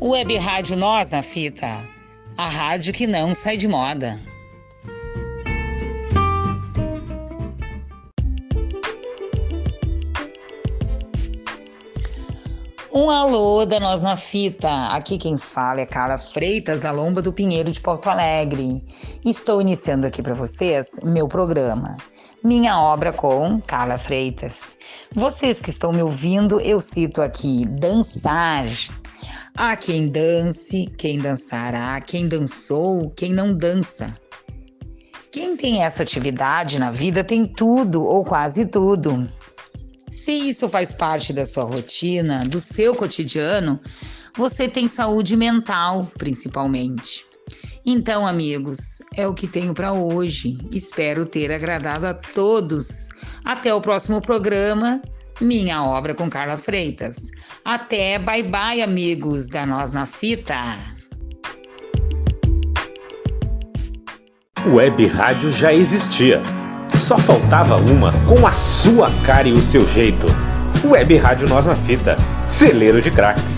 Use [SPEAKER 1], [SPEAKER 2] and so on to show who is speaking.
[SPEAKER 1] Web Rádio Nós na Fita, a rádio que não sai de moda. Um alô da Nós na Fita. Aqui quem fala é Carla Freitas, da Lomba do Pinheiro de Porto Alegre. Estou iniciando aqui para vocês meu programa. Minha obra com Carla Freitas. Vocês que estão me ouvindo, eu cito aqui dançar. Há quem dance, quem dançará, quem dançou, quem não dança. Quem tem essa atividade na vida tem tudo ou quase tudo. Se isso faz parte da sua rotina, do seu cotidiano, você tem saúde mental, principalmente. Então, amigos, é o que tenho para hoje. Espero ter agradado a todos. Até o próximo programa, Minha Obra com Carla Freitas. Até, bye bye, amigos da Nós na Fita.
[SPEAKER 2] Web Rádio já existia só faltava uma com a sua cara e o seu jeito. Web Rádio Nós na Fita, celeiro de craques.